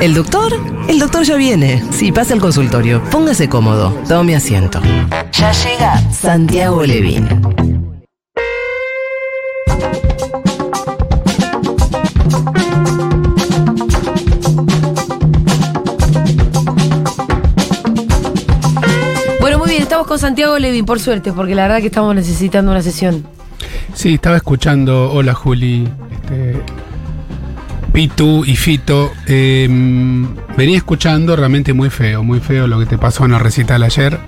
¿El doctor? El doctor ya viene. Sí, pasa al consultorio. Póngase cómodo. Tome asiento. Ya llega Santiago Levin. Bueno, muy bien, estamos con Santiago Levin, por suerte, porque la verdad que estamos necesitando una sesión. Sí, estaba escuchando. Hola, Juli. Este, Pitu y Fito. eh, venía escuchando realmente muy feo, muy feo lo que te pasó en el recital ayer.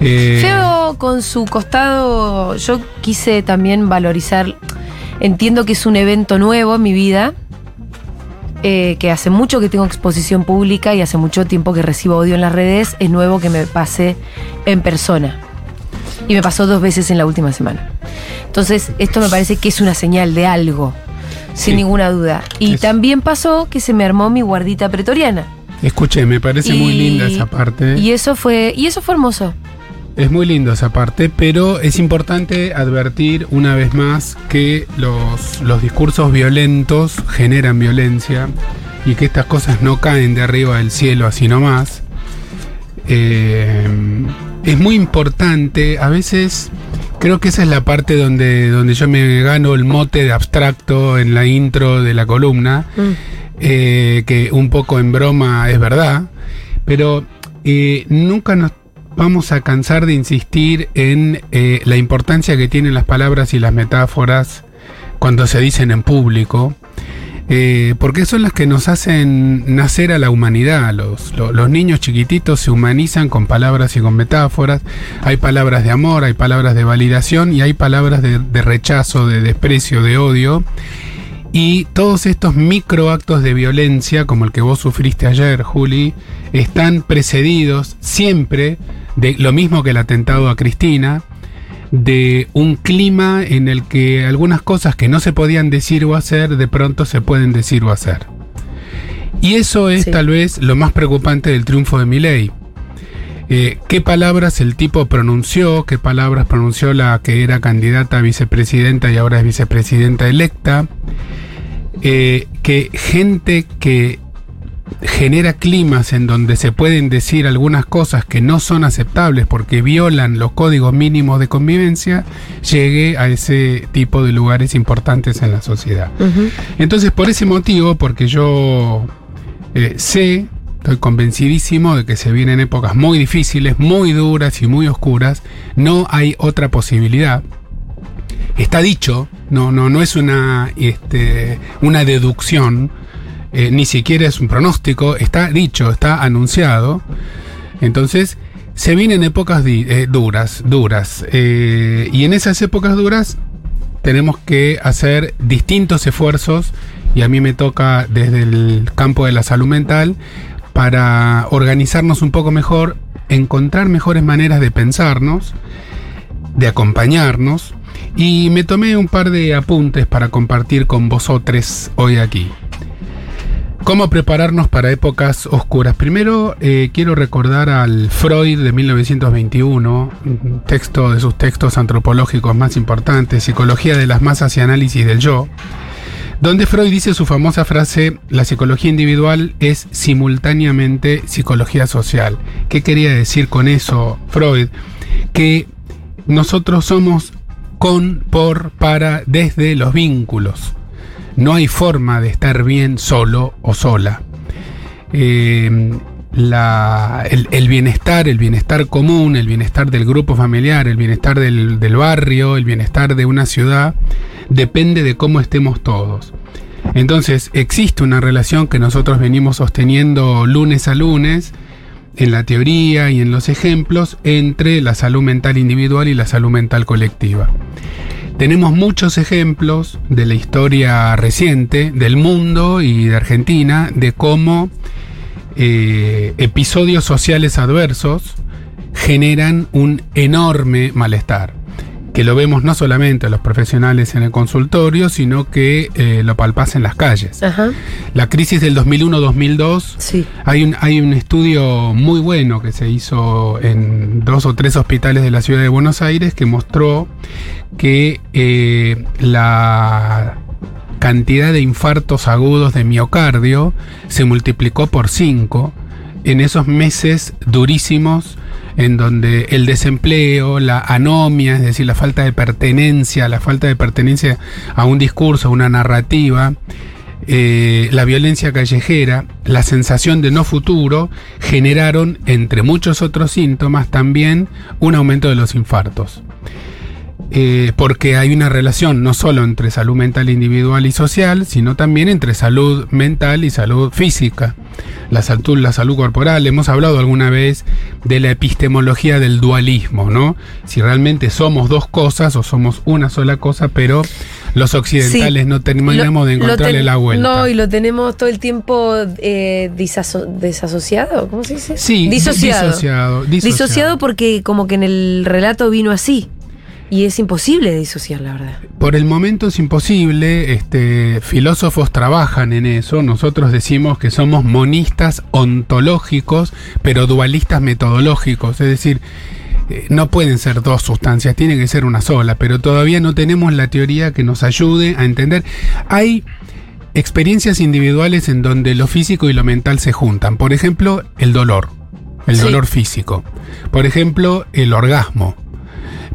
Eh, Feo con su costado, yo quise también valorizar, entiendo que es un evento nuevo en mi vida, eh, que hace mucho que tengo exposición pública y hace mucho tiempo que recibo odio en las redes, es nuevo que me pase en persona. Y me pasó dos veces en la última semana. Entonces, esto me parece que es una señal de algo, sin Sí. ninguna duda. Y Es- también pasó que se me armó mi guardita pretoriana. Escuché, me parece muy linda esa parte. Y eso fue, y eso fue hermoso. Es muy lindo esa parte, pero es importante advertir una vez más que los, los discursos violentos generan violencia y que estas cosas no caen de arriba del cielo así nomás. Eh, es muy importante, a veces creo que esa es la parte donde, donde yo me gano el mote de abstracto en la intro de la columna Mm. eh, que un poco en broma es verdad, pero eh, nunca nos vamos a cansar de insistir en eh, la importancia que tienen las palabras y las metáforas cuando se dicen en público. Eh, porque son las que nos hacen nacer a la humanidad. Los, lo- los niños chiquititos se humanizan con palabras y con metáforas. Hay palabras de amor, hay palabras de validación y hay palabras de, de rechazo, de desprecio, de odio. Y todos estos microactos de violencia, como el que vos sufriste ayer, Juli, están precedidos siempre de lo mismo que el atentado a Cristina, de un clima en el que algunas cosas que no se podían decir o hacer, de pronto se pueden decir o hacer. Y eso es Sí. tal vez lo más preocupante del triunfo de Milei. Eh, ¿Qué palabras el tipo pronunció? ¿Qué palabras pronunció la que era candidata a vicepresidenta y ahora es vicepresidenta electa? Eh, que gente que genera climas en donde se pueden decir algunas cosas que no son aceptables porque violan los códigos mínimos de convivencia, llegue a ese tipo de lugares importantes en la sociedad. Entonces, por ese motivo, porque yo eh, sé, estoy convencidísimo de que se vienen épocas muy difíciles, muy duras y muy oscuras, no hay otra posibilidad. Está dicho, no, no, no es una, este, una deducción, eh, ni siquiera es un pronóstico, está dicho, está anunciado. Entonces, se vienen épocas eh, duras, duras. eh, y en esas épocas duras tenemos que hacer distintos esfuerzos, y a mí me toca desde el campo de la salud mental, para organizarnos un poco mejor, encontrar mejores maneras de pensarnos, de acompañarnos, y me tomé un par de apuntes para compartir con vosotros hoy aquí. ¿Cómo prepararnos para épocas oscuras? Primero eh, quiero recordar al Freud de 1921, un texto de sus textos antropológicos más importantes, Psicología de las masas y análisis del yo, donde Freud dice su famosa frase, la psicología individual es simultáneamente psicología social. ¿Qué quería decir con eso Freud? Que nosotros somos con, por, para, desde los vínculos. No hay forma de estar bien solo o sola. Eh, el, bienestar, el bienestar común, el bienestar del grupo familiar, el bienestar del barrio, el bienestar de una ciudad, depende de cómo estemos todos. Entonces, existe una relación que nosotros venimos sosteniendo lunes a lunes, en la teoría y en los ejemplos, entre la salud mental individual y la salud mental colectiva. Tenemos muchos ejemplos de la historia reciente del mundo y de Argentina de cómo eh, episodios sociales adversos generan un enorme malestar, que lo vemos no solamente los profesionales en el consultorio, sino que eh, lo palpas en las calles. Ajá. La crisis del 2001-2002 Sí. hay un, hay un estudio muy bueno que se hizo en dos o tres hospitales de la ciudad de Buenos Aires que mostró que eh, la cantidad de infartos agudos de miocardio se multiplicó por 5 en esos meses durísimos en donde el desempleo, la anomia, es decir, la falta de pertenencia, la falta de pertenencia a un discurso, a una narrativa, eh, la violencia callejera, la sensación de no futuro, generaron, entre muchos otros síntomas, también un aumento de los infartos. Eh, porque hay una relación no solo entre salud mental individual y social, sino también entre salud mental y salud física. La salud, la salud corporal, hemos hablado alguna vez de la epistemología del dualismo, ¿no? Si realmente somos dos cosas o somos una sola cosa, pero los occidentales no terminamos de encontrarle la vuelta. No, y lo tenemos todo el tiempo eh, desasociado, ¿cómo se dice? Sí, disociado. disociado. Disociado porque como que en el relato vino así. Y es imposible disociar, la verdad. Por el momento es imposible, este, filósofos trabajan en eso, nosotros decimos que somos monistas ontológicos, pero dualistas metodológicos, es decir, eh, no pueden ser dos sustancias, tiene que ser una sola, pero todavía no tenemos la teoría que nos ayude a entender. Hay experiencias individuales en donde lo físico y lo mental se juntan, por ejemplo, el dolor, el Sí. dolor físico, por ejemplo, el orgasmo.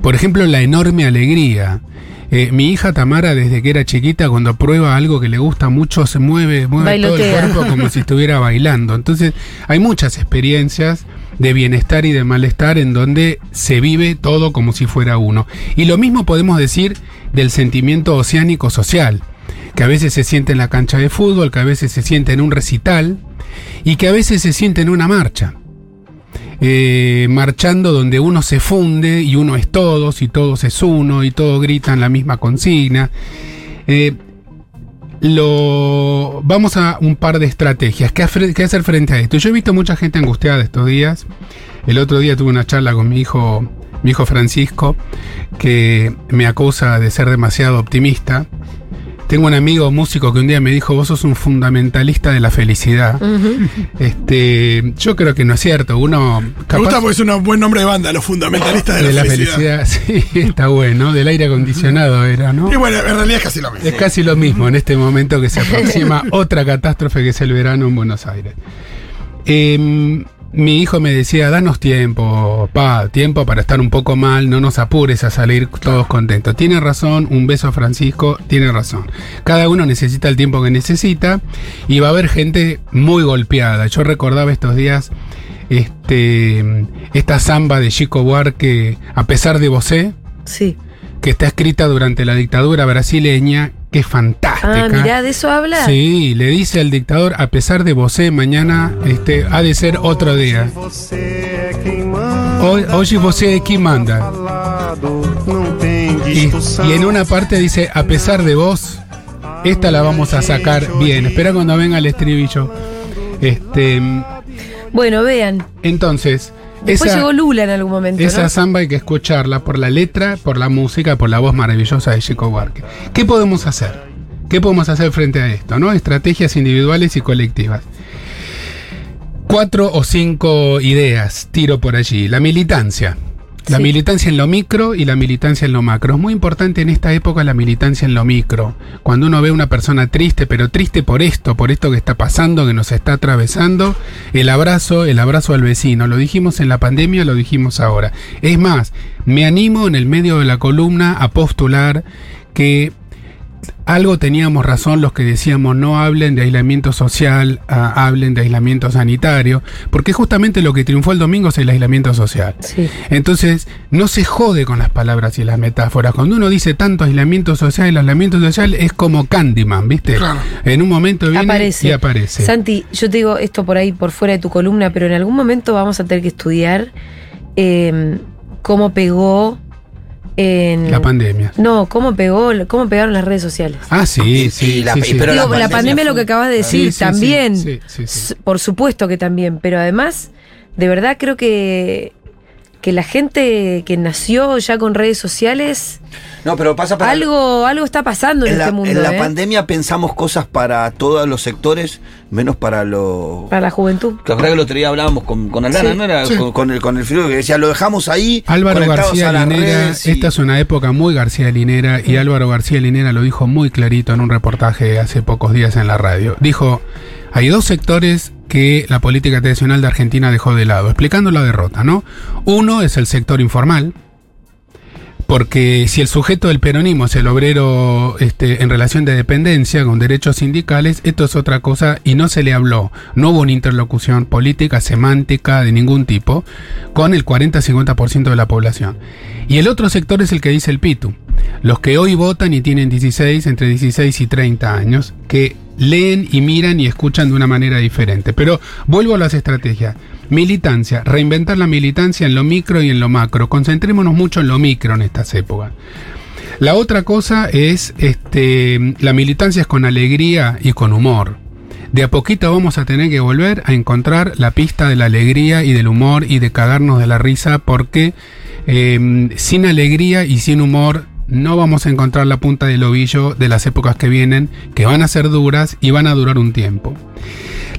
Por ejemplo, la enorme alegría. Eh, mi hija Tamara, desde que era chiquita, cuando prueba algo que le gusta mucho, se mueve, mueve todo el cuerpo como si estuviera bailando. Entonces, hay muchas experiencias de bienestar y de malestar en donde se vive todo como si fuera uno. Y lo mismo podemos decir del sentimiento oceánico social, que a veces se siente en la cancha de fútbol, que a veces se siente en un recital y que a veces se siente en una marcha eh, marchando donde uno se funde y uno es todos y todos es uno y todos gritan la misma consigna. Eh, lo, vamos a un par de estrategias. ¿Qué, hacer- frente a esto? Yo he visto mucha gente angustiada estos días. El otro día tuve una charla con mi hijo, mi hijo Francisco, que me acusa de ser demasiado optimista. Tengo un amigo músico que un día me dijo, vos sos un fundamentalista de la felicidad. Este, yo creo que no es cierto. Uno Me capaz gusta porque es un buen nombre de banda, los fundamentalistas de, de la felicidad, sí, está bueno. Del aire acondicionado era, ¿no? Y bueno, en realidad es casi lo mismo. Es casi lo mismo en este momento que se aproxima otra catástrofe que es el verano en Buenos Aires. Em, mi hijo me decía, danos tiempo, pa, tiempo para estar un poco mal, no nos apures a salir todos contentos. Tiene razón, un beso a Francisco, tiene razón. Cada uno necesita el tiempo que necesita y va a haber gente muy golpeada. Yo recordaba estos días este, esta samba de Chico Buarque, a pesar de vosé, Sí. que está escrita durante la dictadura brasileña, que es fantástica. Ah, mirá, ¿de eso habla? Sí, le dice al dictador, a pesar de vosé, mañana este, ha de ser otro día. Hoy, hoy vosé quien manda. Y, y en una parte dice, a pesar de vos, esta la vamos a sacar bien. Espera cuando venga el estribillo. Este, Bueno, vean. entonces, Después esa- llegó Lula en algún momento, esa ¿no? samba hay que escucharla por la letra, por la música, por la voz maravillosa de Chico Buarque. ¿Qué podemos hacer? ¿Qué podemos hacer frente a esto? ¿no? Estrategias individuales y colectivas. Cuatro o cinco ideas tiro por allí. La militancia. La Sí. militancia en lo micro y la militancia en lo macro. Es muy importante en esta época la militancia en lo micro. Cuando uno ve una persona triste, pero triste por esto, por esto que está pasando, que nos está atravesando, el abrazo, el abrazo al vecino. Lo dijimos en la pandemia, lo dijimos ahora. Es más, me animo en el medio de la columna a postular que algo teníamos razón los que decíamos no hablen de aislamiento social, ah, hablen de aislamiento sanitario, porque justamente lo que triunfó el domingo es el aislamiento social. Sí. Entonces, no se jode con las palabras y las metáforas. Cuando uno dice tanto aislamiento social, el aislamiento social es como Candyman, ¿viste? Claro. En un momento viene Aparece. y aparece. Santi, yo te digo esto por ahí, por fuera de tu columna, pero en algún momento vamos a tener que estudiar eh, cómo pegó en. la pandemia. No, cómo pegó, cómo pegaron las redes sociales. Ah, sí, sí, y la- sí, y sí. pero Digo, la la, pandemia, lo que acabas de decir, sí, también. sí, sí, sí, sí. S- Por supuesto que también, pero además, de verdad creo que, que la gente que nació ya con redes sociales No, pero pasa para. Algo, algo está pasando en, en la, este mundo. en la ¿eh? pandemia pensamos cosas para todos los sectores, menos para los. Para la juventud. Que acordás que el otro día hablábamos con, con Aldana, Sí. ¿no? Era Sí. con, con el, con el frío que decía, lo dejamos ahí. Álvaro García Linera, y- esta es una época muy García Linera y Álvaro García Linera lo dijo muy clarito en un reportaje hace pocos días en la radio. Dijo, hay dos sectores que la política tradicional de Argentina dejó de lado, explicando la derrota, ¿no? Uno es el sector informal, porque si el sujeto del peronismo es el obrero este, en relación de dependencia con derechos sindicales, esto es otra cosa y no se le habló. No hubo una interlocución política, semántica, de ningún tipo, con el 40-50% de la población. Y el otro sector es el que dice el Pitu. Los que hoy votan y tienen 16, entre 16 y 30 años, que leen y miran y escuchan de una manera diferente. Pero vuelvo a las estrategias. Militancia, reinventar la militancia en lo micro y en lo macro. Concentrémonos mucho en lo micro en estas épocas. La otra cosa es este, la militancia es con alegría y con humor. De a poquito vamos a tener que volver a encontrar la pista de la alegría y del humor y de cagarnos de la risa porque eh, sin alegría y sin humor no vamos a encontrar la punta del ovillo de las épocas que vienen, que van a ser duras y van a durar un tiempo.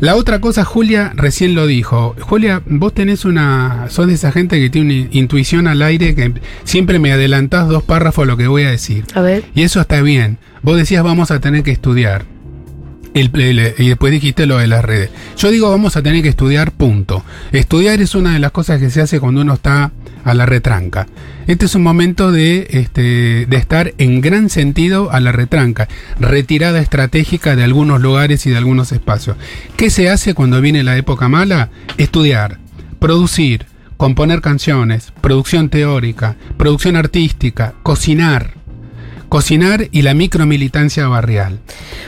La otra cosa, Julia recién lo dijo. Julia, vos tenés una. sos de esa gente que tiene una intuición al aire que siempre me adelantás dos párrafos a lo que voy a decir. A ver. Y eso está bien. Vos decías vamos a tener que estudiar. Y después dijiste lo de las redes. Yo digo vamos a tener que estudiar, punto. Estudiar es una de las cosas que se hace cuando uno está a la retranca. Este es un momento de, este, de estar en gran sentido a la retranca, retirada estratégica de algunos lugares y de algunos espacios. ¿Qué se hace cuando viene la época mala? Estudiar, producir, componer canciones, producción teórica, producción artística, cocinar. Cocinar y la micromilitancia barrial.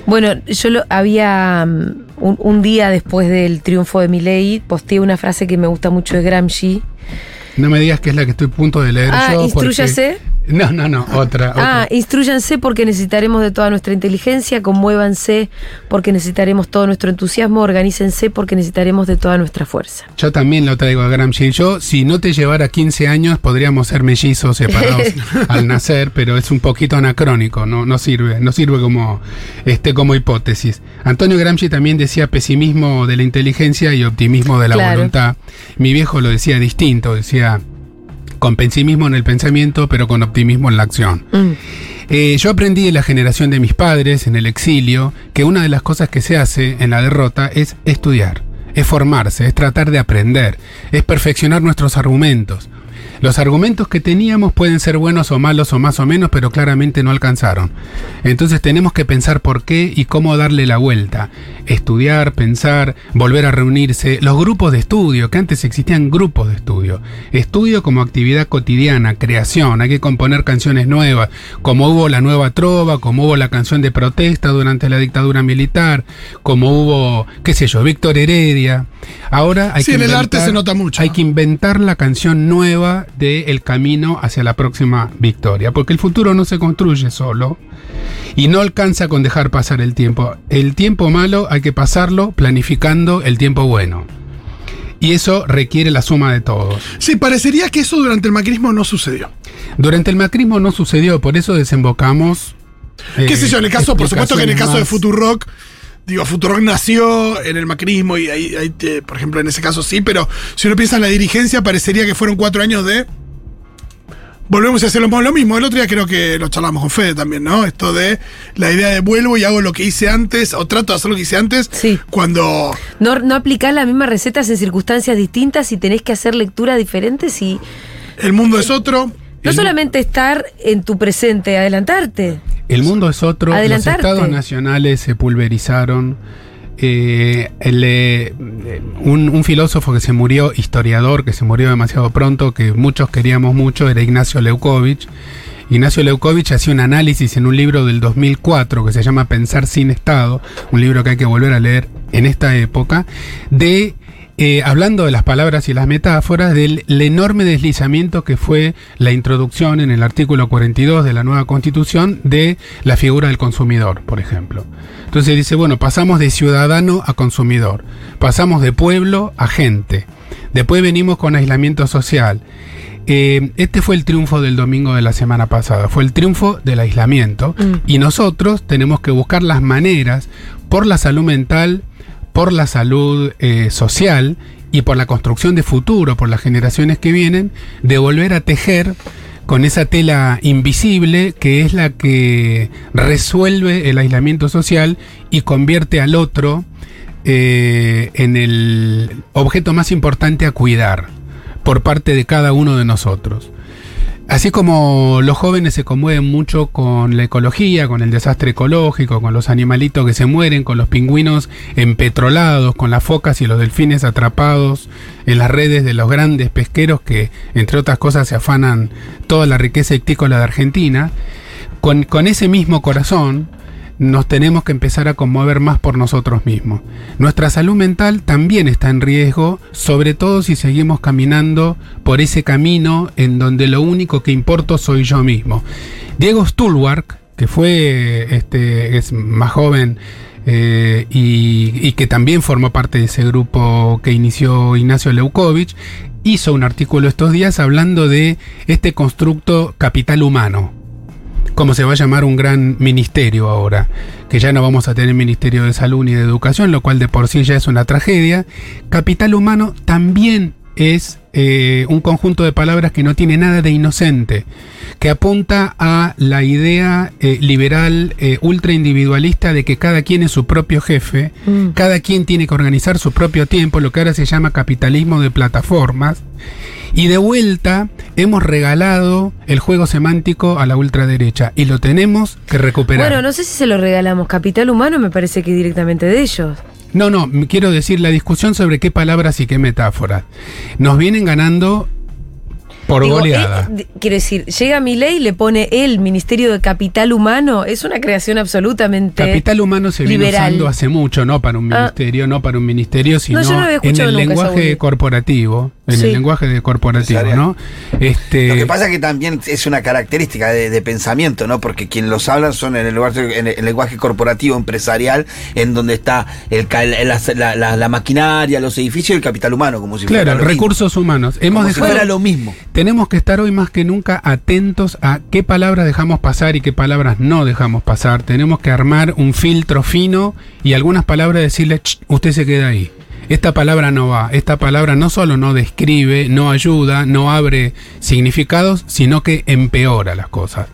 Bueno, yo lo, había mm, un, un día después del triunfo de Milei, posteé una frase que me gusta mucho de Gramsci. No me digas que es la que estoy a punto de leer Ah, yo. instrúyase. No, no, no, otra. Ah, otra. instruyanse porque necesitaremos de toda nuestra inteligencia, conmuévanse porque necesitaremos todo nuestro entusiasmo, organícense porque necesitaremos de toda nuestra fuerza. Yo también lo traigo a Gramsci. Yo, si no te llevara 15 años, podríamos ser mellizos separados al nacer, pero es un poquito anacrónico, no, no sirve, no sirve como, este, como hipótesis. Antonio Gramsci también decía pesimismo de la inteligencia y optimismo de la Claro. voluntad. Mi viejo lo decía distinto, decía con pesimismo en el pensamiento, pero con optimismo en la acción. Mm. Eh, yo aprendí de la generación de mis padres en el exilio que una de las cosas que se hace en la derrota es estudiar, es formarse, es tratar de aprender, es perfeccionar nuestros argumentos. Los argumentos que teníamos pueden ser buenos o malos o más o menos, pero claramente no alcanzaron. Entonces tenemos que pensar por qué y cómo darle la vuelta. Estudiar, pensar, volver a reunirse. Los grupos de estudio, que antes existían grupos de estudio. Estudio como actividad cotidiana, creación. Hay que componer canciones nuevas, como hubo la nueva trova, como hubo la canción de protesta durante la dictadura militar, como hubo, qué sé yo, Víctor Heredia. Ahora hay Sí, que en el arte se nota mucho. Hay que inventar la canción nueva de El camino hacia la próxima victoria, porque el futuro no se construye solo y no alcanza con dejar pasar el tiempo. El tiempo malo hay que pasarlo planificando el tiempo bueno. Y eso requiere la suma de todos. Sí, parecería que eso durante el macrismo no sucedió. Durante el macrismo no sucedió, por eso desembocamos. ¿Qué eh, sé yo? En el caso, por supuesto que en el caso de Futurock, digo, Futurock nació en el macrismo y ahí, ahí te- por ejemplo, en ese caso sí, pero si uno piensa en la dirigencia, parecería que fueron cuatro años de. Volvemos a hacer lo, mismo. El otro día creo que lo charlamos con Fede también, ¿no? Esto de la idea de vuelvo y hago lo que hice antes, o trato de hacer lo que hice antes, Sí. cuando No, no aplicás las mismas recetas en circunstancias distintas y tenés que hacer lecturas diferentes y el mundo es otro. No solamente estar en tu presente, adelantarte. El mundo es otro. Adelantarte. Los estados nacionales se pulverizaron. Eh, el, eh, un, un filósofo que se murió, historiador, que se murió demasiado pronto, que muchos queríamos mucho, era Ignacio Leukovich. Ignacio Leukovich hacía un análisis en un libro del 2004 que se llama Pensar sin Estado, un libro que hay que volver a leer en esta época, de eh, hablando de las palabras y las metáforas, del el enorme deslizamiento que fue la introducción en el artículo 42 de la nueva constitución de la figura del consumidor, por ejemplo. Entonces dice, bueno, pasamos de ciudadano a consumidor, pasamos de pueblo a gente, después venimos con aislamiento social. Eh, este fue el triunfo del domingo de la semana pasada, fue el triunfo del aislamiento Mm. y nosotros tenemos que buscar las maneras por la salud mental, por la salud eh, social y por la construcción de futuro, por las generaciones que vienen, de volver a tejer con esa tela invisible que es la que resuelve el aislamiento social y convierte al otro eh, en el objeto más importante a cuidar por parte de cada uno de nosotros. Así como los jóvenes se conmueven mucho con la ecología, con el desastre ecológico, con los animalitos que se mueren, con los pingüinos empetrolados, con las focas y los delfines atrapados en las redes de los grandes pesqueros que, entre otras cosas, se afanan toda la riqueza ictícola de Argentina, con, con ese mismo corazón, nos tenemos que empezar a conmover más por nosotros mismos. Nuestra salud mental también está en riesgo, sobre todo si seguimos caminando por ese camino en donde lo único que importa soy yo mismo. Diego Stulwark, que fue este, es más joven eh, y, y que también formó parte de ese grupo que inició Ignacio Leukovich, hizo un artículo estos días hablando de este constructo capital humano como se va a llamar un gran ministerio ahora, que ya no vamos a tener ministerio de salud ni de educación, lo cual de por sí ya es una tragedia. Capital humano también es eh, un conjunto de palabras que no tiene nada de inocente, que apunta a la idea eh, liberal eh, ultra individualista de que cada quien es su propio jefe, Mm. cada quien tiene que organizar su propio tiempo, lo que ahora se llama capitalismo de plataformas. Y de vuelta hemos regalado el juego semántico a la ultraderecha y lo tenemos que recuperar. Bueno, no sé si se lo regalamos. Capital humano me parece que directamente de ellos. No, no, quiero decir la discusión sobre qué palabras y qué metáforas. Nos vienen ganando por Digo, goleada. eh, quiero decir, llega mi ley y le pone el Ministerio de Capital Humano. Es una creación absolutamente. Capital humano se viene usando hace mucho, no para un Ah. ministerio, no para un ministerio, sino no en el nunca lenguaje corporativo, en Sí. el lenguaje de corporativo. ¿no? Este, Lo que pasa es que también es una característica de, de pensamiento, ¿no? Porque quien los hablan son en el, lenguaje, en el lenguaje corporativo empresarial, en donde está el, la, la- la- la maquinaria, los edificios y el capital humano, como si fuera claro, lo mismo. recursos humanos. Hemos Como si fuera lo mismo. Tenemos que estar hoy más que nunca atentos a qué palabras dejamos pasar y qué palabras no dejamos pasar. Tenemos que armar un filtro fino y algunas palabras decirle, "Ch, usted se queda ahí. Esta palabra no va. Esta palabra no solo no describe, no ayuda, no abre significados, sino que empeora las cosas.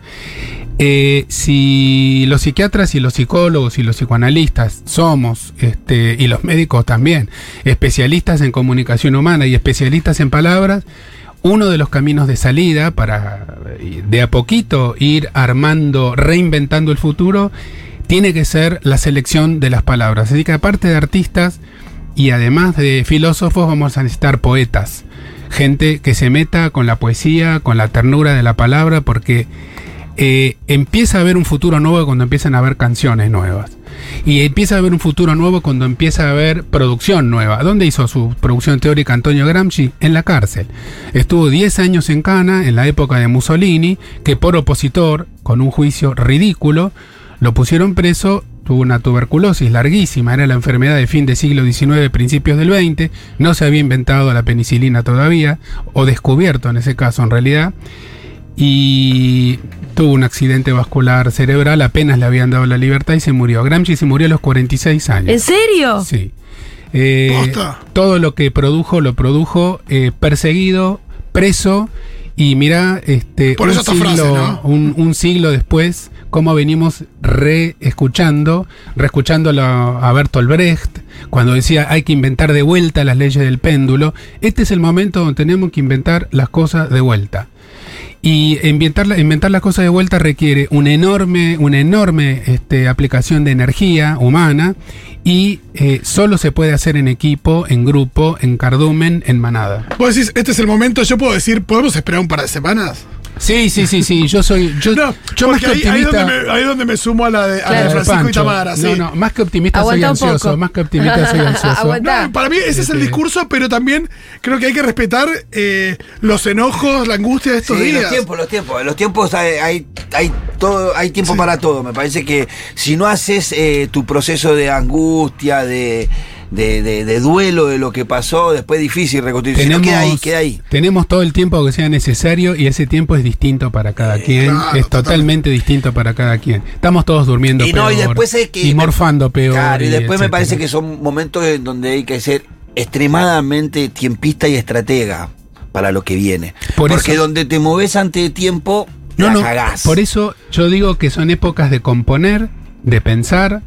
Eh, si los psiquiatras y los psicólogos y los psicoanalistas somos, este, y los médicos también, especialistas en comunicación humana y especialistas en palabras, uno de los caminos de salida para eh, de a poquito ir armando, reinventando el futuro, tiene que ser la selección de las palabras. Así que aparte de artistas y además de filósofos, vamos a necesitar poetas. Gente que se meta con la poesía, con la ternura de la palabra, porque eh, empieza a haber un futuro nuevo cuando empiezan a haber canciones nuevas. Y empieza a haber un futuro nuevo cuando empieza a haber producción nueva. ¿Dónde hizo su producción teórica Antonio Gramsci? En la cárcel. Estuvo 10 años en Cana, en la época de Mussolini, que por opositor, con un juicio ridículo, lo pusieron preso. Tuvo una tuberculosis larguísima, era la enfermedad de fin del siglo XIX, principios del XX. No se había inventado la penicilina todavía, o descubierto en ese caso en realidad y tuvo un accidente vascular cerebral, apenas le habían dado la libertad y se murió. Gramsci se murió a los 46 años. ¿En serio? Sí. Eh, todo lo que produjo lo produjo eh, perseguido, preso y mira, este, Por un, eso siglo, frase, ¿no? un, un siglo después, cómo venimos reescuchando, reescuchando a Bertolt Brecht, cuando decía hay que inventar de vuelta las leyes del péndulo. Este es el momento donde tenemos que inventar las cosas de vuelta. Y inventar, inventar las cosas de vuelta requiere una enorme, una enorme este, aplicación de energía humana y eh, solo se puede hacer en equipo, en grupo, en cardumen, en manada. Vos decís, este es el momento, yo puedo decir, ¿podemos esperar un par de semanas? Sí, sí, sí, sí. Yo soy. Yo, No, yo más que ahí, ahí optimista. donde me, ahí donde me sumo a la de, a la de. Francisco y Tamara, sí. No, no, más que optimista soy Aguanta un ansioso. Más que optimista soy ansioso. No, para mí ese es el discurso, pero también creo que hay que respetar eh, los enojos, la angustia de estos Sí, días. los tiempos, los tiempos. Los tiempos hay, hay, hay todo, hay tiempo para todo. Me parece que si no haces eh, tu proceso de angustia, de, de, de- de duelo de lo que pasó, después difícil reconstruir. Si no, queda ahí, queda ahí. tenemos todo el tiempo que sea necesario y ese tiempo es distinto para cada quien, claro, es totalmente distinto para cada quien. Estamos todos durmiendo Y peor no, y después es que. y morfando peor. Claro, y después me parece que son momentos en donde hay que ser extremadamente tiempista y estratega para lo que viene. Por Porque eso- donde te moves ante tiempo, No, la no, cagás. por eso yo digo que son épocas de componer, de pensar,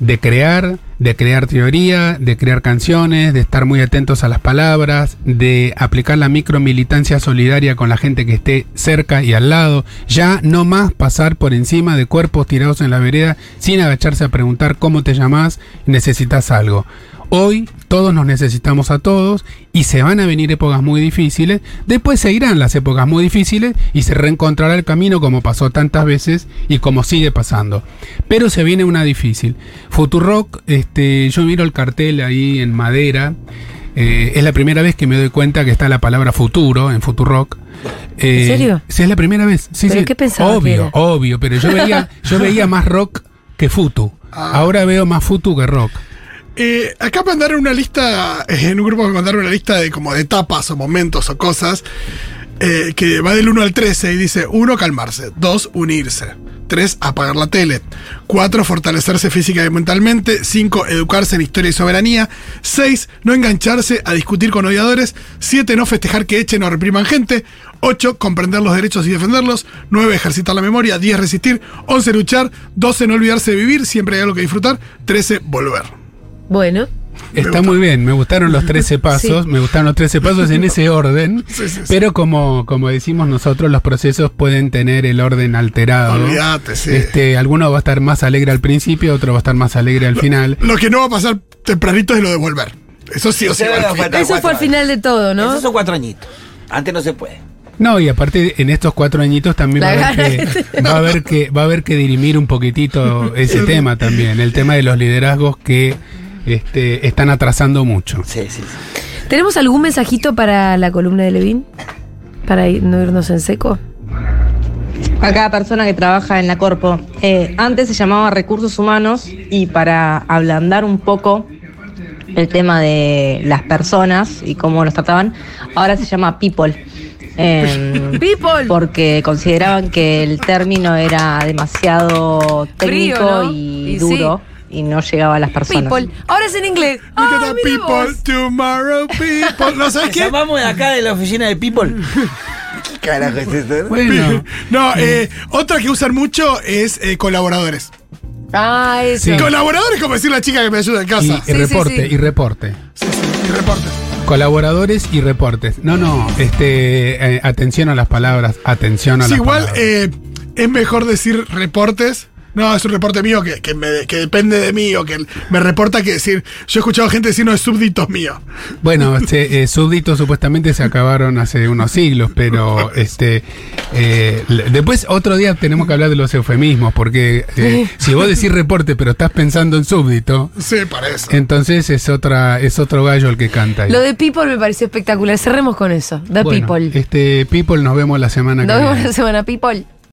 de crear, de crear teoría, de crear canciones, de estar muy atentos a las palabras, de aplicar la micromilitancia solidaria con la gente que esté cerca y al lado, ya no más pasar por encima de cuerpos tirados en la vereda sin agacharse a preguntar cómo te llamás, necesitas algo. Hoy todos nos necesitamos a todos y se van a venir épocas muy difíciles. Después se irán las épocas muy difíciles y se reencontrará el camino como pasó tantas veces y como sigue pasando. Pero se viene una difícil. Futurock, este, yo miro el cartel ahí en madera. eh, es la primera vez que me doy cuenta que está la palabra futuro en Futurock. Eh, ¿En serio? Sí, es la primera vez. Sí, ¿Pero sí. qué pensaba que Obvio, era? obvio, pero yo veía, yo veía más rock que futu. Ah. Ahora veo más futu que rock. Eh, acá mandaron una lista, eh, en un grupo me mandaron una lista de como de etapas o momentos o cosas, eh, que va del 1 al 13 y dice 1 calmarse, 2 unirse, 3 apagar la tele, 4 fortalecerse física y mentalmente, 5 educarse en historia y soberanía, 6 no engancharse a discutir con odiadores, 7 no festejar que echen o repriman gente, 8 comprender los derechos y defenderlos, 9 ejercitar la memoria, 10 resistir, 11 luchar, 12 no olvidarse de vivir, siempre hay algo que disfrutar, 13 volver. Bueno, Está muy bien, me gustaron los 13 pasos, Sí. me gustaron los 13 pasos en ese orden, Sí, sí, sí. pero como, como decimos nosotros, los procesos pueden tener el orden alterado. Olvídate, sí. Este, alguno va a estar más alegre al principio, otro va a estar más alegre al final. Lo que no va a pasar tempranito es lo de volver. Eso sí o sí. Ese va al va a fin. faltar. eso fue al final de todo, ¿no? Esos son cuatro añitos. Antes no se puede. No, y aparte en estos cuatro añitos también va a, haber que, va a haber que va a haber que dirimir un poquitito ese tema también, el tema de los liderazgos que este, están atrasando mucho. Sí, sí, sí. ¿Tenemos algún mensajito para la columna de Levin? Para ir- no irnos en seco. a cada persona que trabaja en la Corpo. Eh, antes se llamaba recursos humanos y para ablandar un poco el tema de las personas y cómo los trataban, ahora se llama people. Eh, People. porque consideraban que el término era demasiado técnico Frío, ¿no? y, Y duro y no llegaba a las personas. People. Ahora es en inglés. Look Ah, at the people, vos. tomorrow people. ¿No sabes qué? Llamamos de acá de la oficina de People. ¿Qué carajo es esto? Bueno, No, eh, otra que usan mucho es eh, colaboradores. Ah, eso. Sí. Colaboradores como decir la chica que me ayuda en y, casa. y Sí, sí, reporte, sí. y reporte. Sí, sí, y reportes. Colaboradores y reportes. No, no, este, eh, atención a las palabras, atención a Sí, las igual palabras. eh, es mejor decir reportes. No, es un reporte mío que, que, me- que depende de mí o que me reporta que decir. Yo he escuchado gente decir no es súbditos míos. Bueno, este, eh, súbditos supuestamente se acabaron hace unos siglos, pero este eh, después otro día tenemos que hablar de los eufemismos, porque eh, si vos decís reporte pero estás pensando en súbdito, Sí, para eso. entonces es otra es otro gallo el que canta. ahí. Lo de People me pareció espectacular. Cerremos con eso. The Bueno, People. Este People nos vemos la semana Nos que vemos viene. la semana, People.